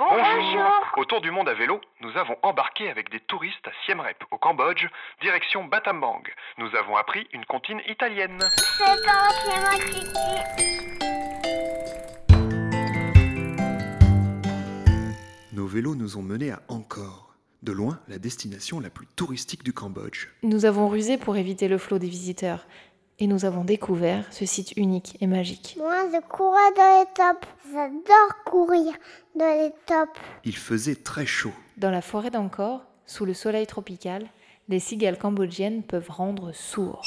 Bonjour. Autour du monde à vélo, nous avons embarqué avec des touristes à Siem Reap, au Cambodge, direction Battambang. Nous avons appris une comptine italienne. C'est pas c'est moi Kiki. Nos vélos nous ont menés à Angkor, de loin la destination la plus touristique du Cambodge. Nous avons rusé pour éviter le flot des visiteurs et nous avons découvert ce site unique et magique. Moi, je courais dans les tops. J'adore courir dans les tops. Il faisait très chaud. Dans la forêt d'Angkor, sous le soleil tropical, les cigales cambodgiennes peuvent rendre sourds.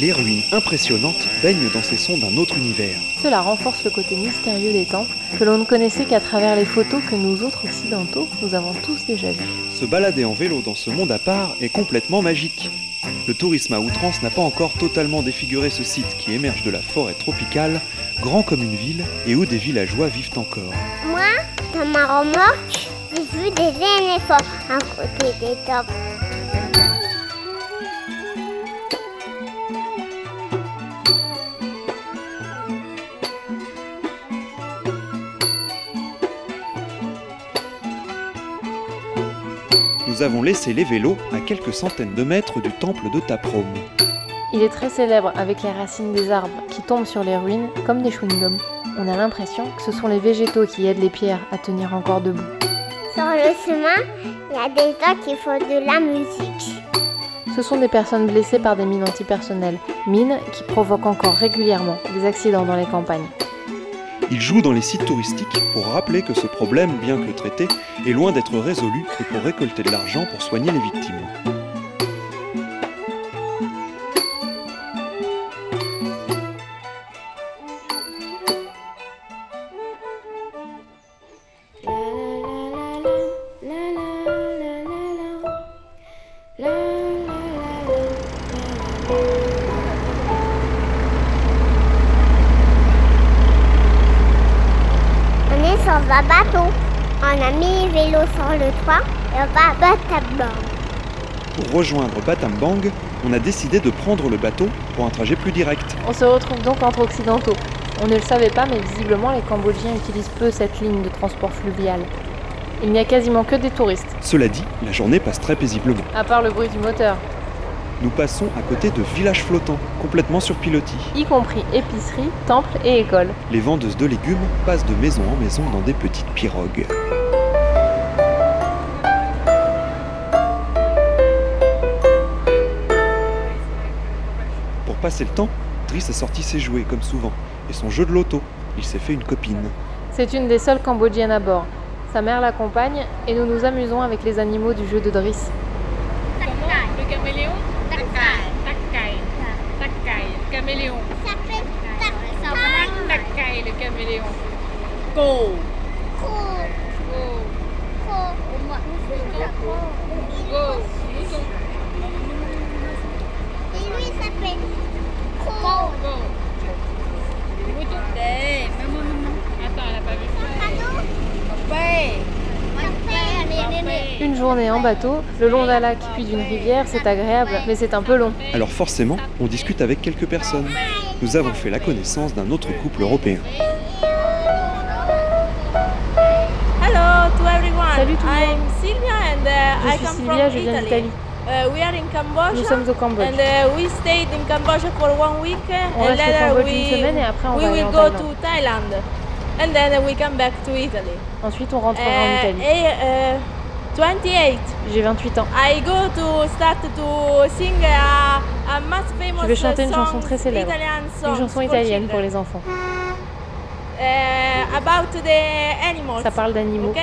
Les ruines impressionnantes baignent dans ces sons d'un autre univers. Cela renforce le côté mystérieux des temples que l'on ne connaissait qu'à travers les photos que nous autres occidentaux, nous avons tous déjà vues. Se balader en vélo dans ce monde à part est complètement magique. Le tourisme à outrance n'a pas encore totalement défiguré ce site qui émerge de la forêt tropicale, grand comme une ville et où des villageois vivent encore. Moi, dans ma remorque, j'ai vu des éléphants à côté des tops. Nous avons laissé les vélos à quelques centaines de mètres du temple de Taprom. Il est très célèbre avec les racines des arbres qui tombent sur les ruines comme des chewing-gums. On a l'impression que ce sont les végétaux qui aident les pierres à tenir encore debout. Sur le chemin, il y a des gens qui font de la musique. Ce sont des personnes blessées par des mines antipersonnelles, mines qui provoquent encore régulièrement des accidents dans les campagnes. Ils jouent dans les sites touristiques pour rappeler que ce problème, bien que traité, est loin d'être résolu et pour récolter de l'argent pour soigner les victimes. On bateau. A mis les vélos sur le toit et on va à Battambang. Pour rejoindre Battambang, on a décidé de prendre le bateau pour un trajet plus direct. On se retrouve donc entre occidentaux. On ne le savait pas, mais visiblement les Cambodgiens utilisent peu cette ligne de transport fluvial. Il n'y a quasiment que des touristes, Cela dit, la journée passe très paisiblement. à part le bruit du moteur, Nous passons à côté de villages flottants, complètement sur pilotis. y compris épicerie, temple et école. Les vendeuses de légumes passent de maison en maison dans des petites pirogues. Pour passer le temps, Driss a sorti ses jouets comme souvent, et son jeu de loto. Il s'est fait une copine. C'est une des seules Cambodgiennes à bord. Sa mère l'accompagne et nous nous amusons avec les animaux du jeu de Driss. Le caméléon Takai. Takai. Caméléon. Ça fait Takai, le caméléon. Une journée en bateau, le long d'un lac puis d'une rivière, c'est agréable, mais c'est un peu long. Alors forcément, on discute avec quelques personnes. Nous avons fait la connaissance d'un autre couple européen. Salut tout le I'm monde. Sylvia and uh, Je I suis come Sylvia, from je viens d'Italie. Uh, we are in Cambodia. Nous sommes au Cambodge. And uh, we stayed in Cambodia for one week uh, On and reste au later Cambodge we, une semaine et après on we va aller will en go Thaïlande. to Thailand. And then uh, we come back to Italy. Ensuite, on rentrera en Uh, Italie. eh, uh, 28. J'ai 28 ans. I go to start to sing a, a famous Je vais chanter une chanson très célèbre. Italian Une chanson for italienne pour children. les enfants. Uh, about the animals. Ça parle d'animaux.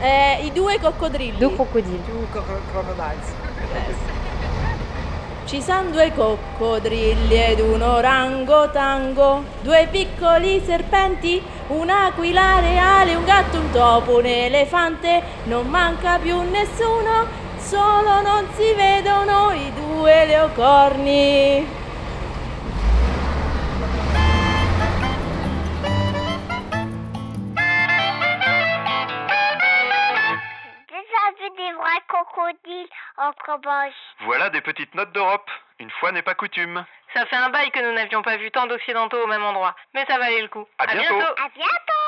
Eh, I due coccodrilli. Deux crocodiles. Ci sono due coccodrilli ed un orangotango, due piccoli serpenti, un'aquila reale, un gatto, un topo, un elefante, non manca più nessuno, solo non si vedono i due leocorni. En Cambodge. Voilà des petites notes d'Europe. Une fois n'est pas coutume. Ça fait un bail que nous n'avions pas vu tant d'occidentaux au même endroit, mais ça valait le coup. À bientôt. À bientôt